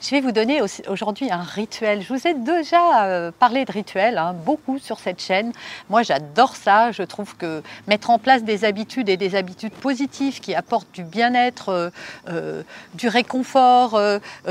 Je vais vous donner aujourd'hui un rituel. Je vous ai déjà euh, parlé de rituel, hein, beaucoup sur cette chaîne. Moi, j'adore ça. Je trouve que mettre en place des habitudes et des habitudes positives qui apportent du bien-être, euh, euh, du réconfort,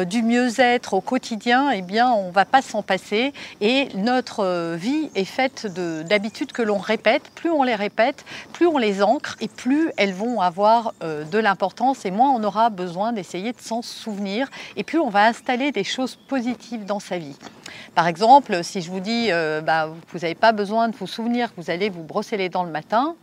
du mieux-être au quotidien, eh bien, on ne va pas s'en passer. Et notre vie est faite d'habitudes que l'on répète. Plus on les répète, plus on les ancre et plus elles vont avoir de l'importance et moins on aura besoin d'essayer de s'en souvenir. Et plus on va installer des choses positives dans sa vie. Par exemple, si je vous dis, euh, bah, vous n'avez pas besoin de vous souvenir que vous allez vous brosser les dents le matin,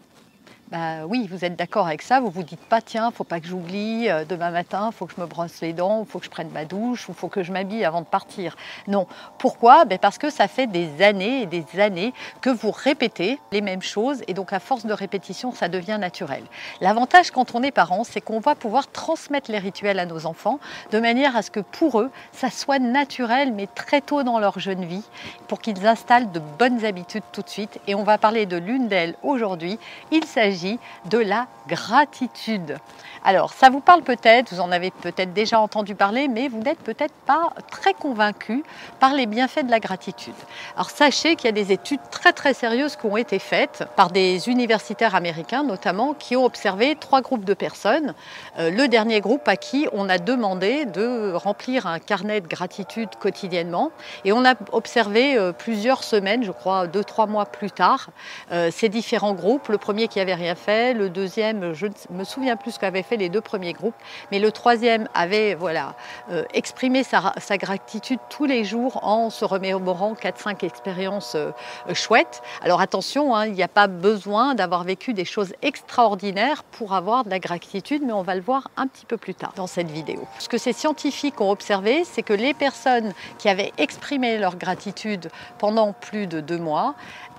bah oui, vous êtes d'accord avec ça, vous vous dites pas tiens, faut pas que j'oublie euh, demain matin, faut que je me brosse les dents, il faut que je prenne ma douche, ou faut que je m'habille avant de partir. Non. Pourquoi? Ben Parce que ça fait des années et des années que vous répétez les mêmes choses et donc à force de répétition, ça devient naturel. L'avantage quand on est parent, c'est qu'on va pouvoir transmettre les rituels à nos enfants de manière à ce que pour eux, ça soit naturel mais très tôt dans leur jeune vie pour qu'ils installent de bonnes habitudes tout de suite et on va parler de l'une d'elles aujourd'hui. Il s'agit de la gratitude. Alors, ça vous parle peut-être, vous en avez peut-être déjà entendu parler, mais vous n'êtes peut-être pas très convaincu par les bienfaits de la gratitude. Alors, sachez qu'il y a des études très très sérieuses qui ont été faites par des universitaires américains notamment, qui ont observé trois groupes de personnes. Euh, le dernier groupe à qui on a demandé de remplir un carnet de gratitude quotidiennement, et on a observé euh, plusieurs semaines, je crois deux trois mois plus tard, euh, ces différents groupes. Le premier qui avait rien fait, le deuxième, je ne me souviens plus ce qu'avaient fait les deux premiers groupes, mais le troisième avait voilà, euh, exprimé sa, gratitude tous les jours en se remémorant 4-5 expériences euh, chouettes. Alors attention, hein, il n'y a pas besoin d'avoir vécu des choses extraordinaires pour avoir de la gratitude, mais on va le voir un petit peu plus tard dans cette vidéo. Ce que ces scientifiques ont observé, c'est que les personnes qui avaient exprimé leur gratitude pendant plus de deux mois,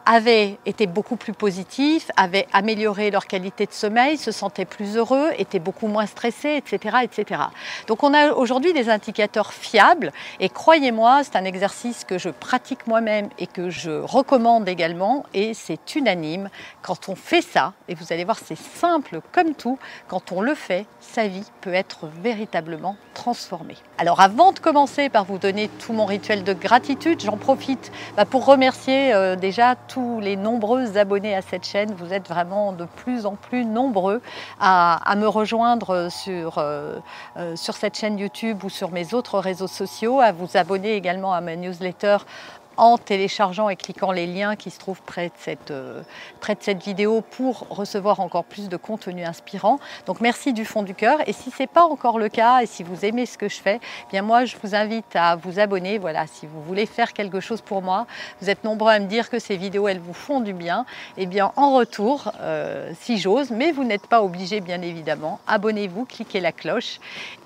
avaient été beaucoup plus positifs, avaient amélioré leur qualité de sommeil, se sentaient plus heureux, étaient beaucoup moins stressés, etc. etc. Donc on a aujourd'hui des indicateurs fiables et croyez-moi, c'est un exercice que je pratique moi-même et que je recommande également et c'est unanime. Quand on fait ça, et vous allez voir c'est simple comme tout, quand on le fait, sa vie peut être véritablement transformée. Alors avant de commencer par vous donner tout mon rituel de gratitude, j'en profite bah, pour remercier euh, déjà tous les nombreux abonnés à cette chaîne. Vous êtes vraiment de plus en plus nombreux à, me rejoindre sur, euh, euh, sur cette chaîne YouTube ou sur mes autres réseaux sociaux, à vous abonner également à ma newsletter en téléchargeant et cliquant les liens qui se trouvent près de cette, euh, près de cette vidéo pour recevoir encore plus de contenu inspirant. Donc merci du fond du cœur. Et si ce n'est pas encore le cas et si vous aimez ce que je fais, eh bien moi je vous invite à vous abonner. Voilà, si vous voulez faire quelque chose pour moi, vous êtes nombreux à me dire que ces vidéos elles vous font du bien. Eh bien en retour, euh, si j'ose, mais vous n'êtes pas obligé bien évidemment, abonnez-vous, cliquez la cloche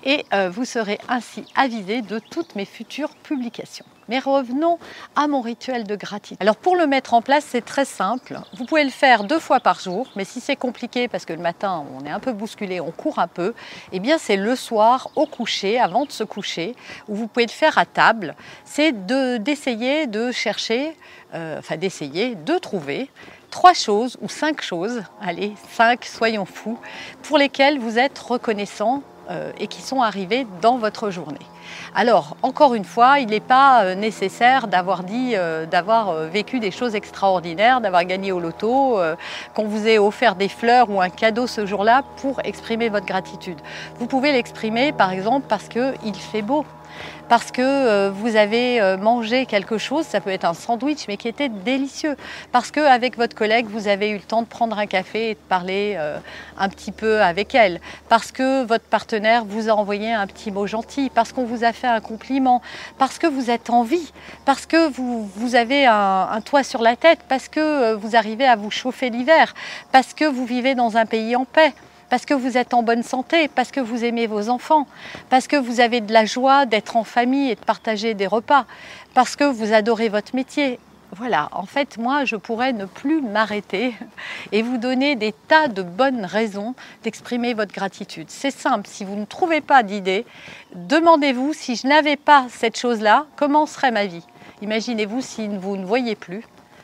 et euh, vous serez ainsi avisé de toutes mes futures publications. Mais revenons à mon rituel de gratitude. Alors pour le mettre en place, c'est très simple. Vous pouvez le faire deux fois par jour, mais si c'est compliqué parce que le matin on est un peu bousculé, on court un peu, eh bien c'est le soir au coucher, avant de se coucher, où vous pouvez le faire à table. C'est d'essayer de, chercher, euh, enfin d'essayer de trouver trois choses ou cinq choses, allez, cinq, soyons fous, pour lesquelles vous êtes reconnaissant et qui sont arrivées dans votre journée. Alors, encore une fois, il n'est pas euh, nécessaire d'avoir dit, euh, d'avoir euh, vécu des choses extraordinaires, d'avoir gagné au loto, qu'on vous ait offert des fleurs ou un cadeau ce jour-là pour exprimer votre gratitude. Vous pouvez l'exprimer, par exemple, parce qu'il fait beau parce que euh, vous avez euh, mangé quelque chose, ça peut être un sandwich, mais qui était délicieux, parce qu'avec votre collègue, vous avez eu le temps de prendre un café et de parler euh, un petit peu avec elle, parce que votre partenaire vous a envoyé un petit mot gentil, parce qu'on vous a fait un compliment, parce que vous êtes en vie, parce que vous, avez un toit sur la tête, parce que vous arrivez à vous chauffer l'hiver, parce que vous vivez dans un pays en paix parce que vous êtes en bonne santé, parce que vous aimez vos enfants, parce que vous avez de la joie d'être en famille et de partager des repas, parce que vous adorez votre métier. Voilà, en fait, moi, je pourrais ne plus m'arrêter et vous donner des tas de bonnes raisons d'exprimer votre gratitude. C'est simple, si vous ne trouvez pas d'idée, demandez-vous si je n'avais pas cette chose-là, comment serait ma vie? Imaginez-vous si vous ne voyez plus,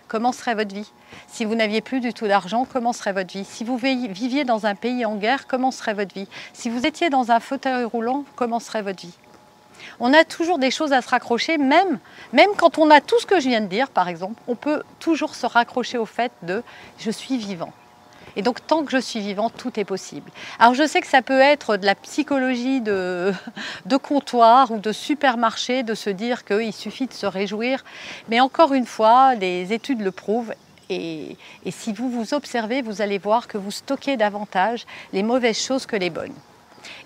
comment serait votre vie Si vous n'aviez plus du tout d'argent, comment serait votre vie Si vous viviez dans un pays en guerre, comment serait votre vie Si vous étiez dans un fauteuil roulant, comment serait votre vie on a toujours des choses à se raccrocher, même, même quand on a tout ce que je viens de dire, par exemple, on peut toujours se raccrocher au fait de je suis vivant. Et donc, tant que je suis vivant, tout est possible. Alors, je sais que ça peut être de la psychologie de, comptoir ou de supermarché, de se dire qu'il suffit de se réjouir. Mais encore une fois, les études le prouvent. Et si vous vous observez, vous allez voir que vous stockez davantage les mauvaises choses que les bonnes.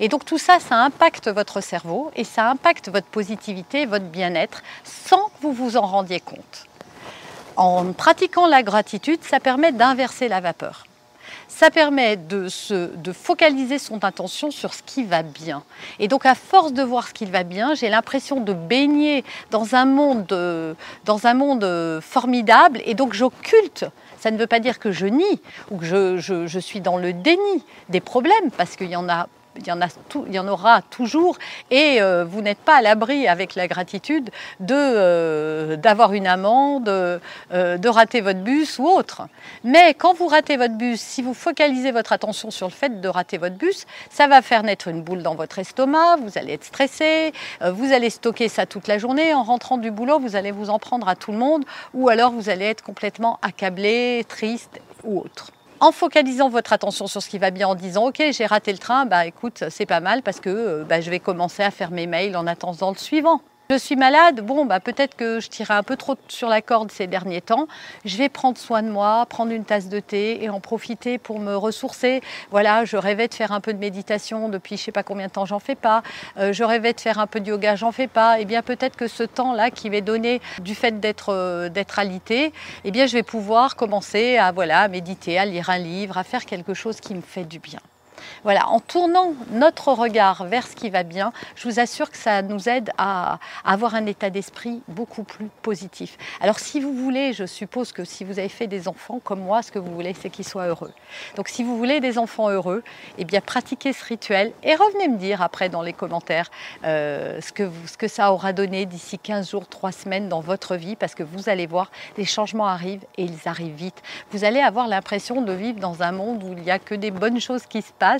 Et donc tout ça, ça impacte votre cerveau et ça impacte votre positivité, votre bien-être, sans que vous vous en rendiez compte. En pratiquant la gratitude, ça permet d'inverser la vapeur ça permet de, se, de focaliser son attention sur ce qui va bien. Et donc à force de voir ce qui va bien, j'ai l'impression de baigner dans un monde, dans un monde formidable et donc j'occulte ça ne veut pas dire que je nie ou que je, je, je, suis dans le déni des problèmes, parce qu'il y en a il y, en aura toujours et euh, vous n'êtes pas à l'abri avec la gratitude de euh, d'avoir une amende, euh, de rater votre bus ou autre. Mais quand vous ratez votre bus, si vous focalisez votre attention sur le fait de rater votre bus, ça va faire naître une boule dans votre estomac, vous allez être stressé, vous allez stocker ça toute la journée. En rentrant du boulot, vous allez vous en prendre à tout le monde ou alors vous allez être complètement accablé, triste ou autre en focalisant votre attention sur ce qui va bien, en disant ok j'ai raté le train, bah écoute c'est pas mal parce que euh, bah, je vais commencer à faire mes mails en attendant le suivant. Je suis malade, bon, bah, peut-être que je tirais un peu trop sur la corde ces derniers temps. Je vais prendre soin de moi, prendre une tasse de thé et en profiter pour me ressourcer. Voilà, je rêvais de faire un peu de méditation depuis je sais pas combien de temps j'en fais pas. Euh, je rêvais de faire un peu de yoga, j'en fais pas. Et eh bien peut-être que ce temps-là qui m'est donné du fait d'être euh, alité, eh bien je vais pouvoir commencer à méditer, à lire un livre, à faire quelque chose qui me fait du bien. Voilà, en tournant notre regard vers ce qui va bien, je vous assure que ça nous aide à, avoir un état d'esprit beaucoup plus positif. Alors si vous voulez, je suppose que si vous avez fait des enfants comme moi, ce que vous voulez, c'est qu'ils soient heureux. Donc si vous voulez des enfants heureux, eh bien pratiquez ce rituel et revenez me dire après dans les commentaires euh, ce, que ce que ça aura donné d'ici 15 jours, 3 semaines dans votre vie, parce que vous allez voir, les changements arrivent et ils arrivent vite. Vous allez avoir l'impression de vivre dans un monde où il n'y a que des bonnes choses qui se passent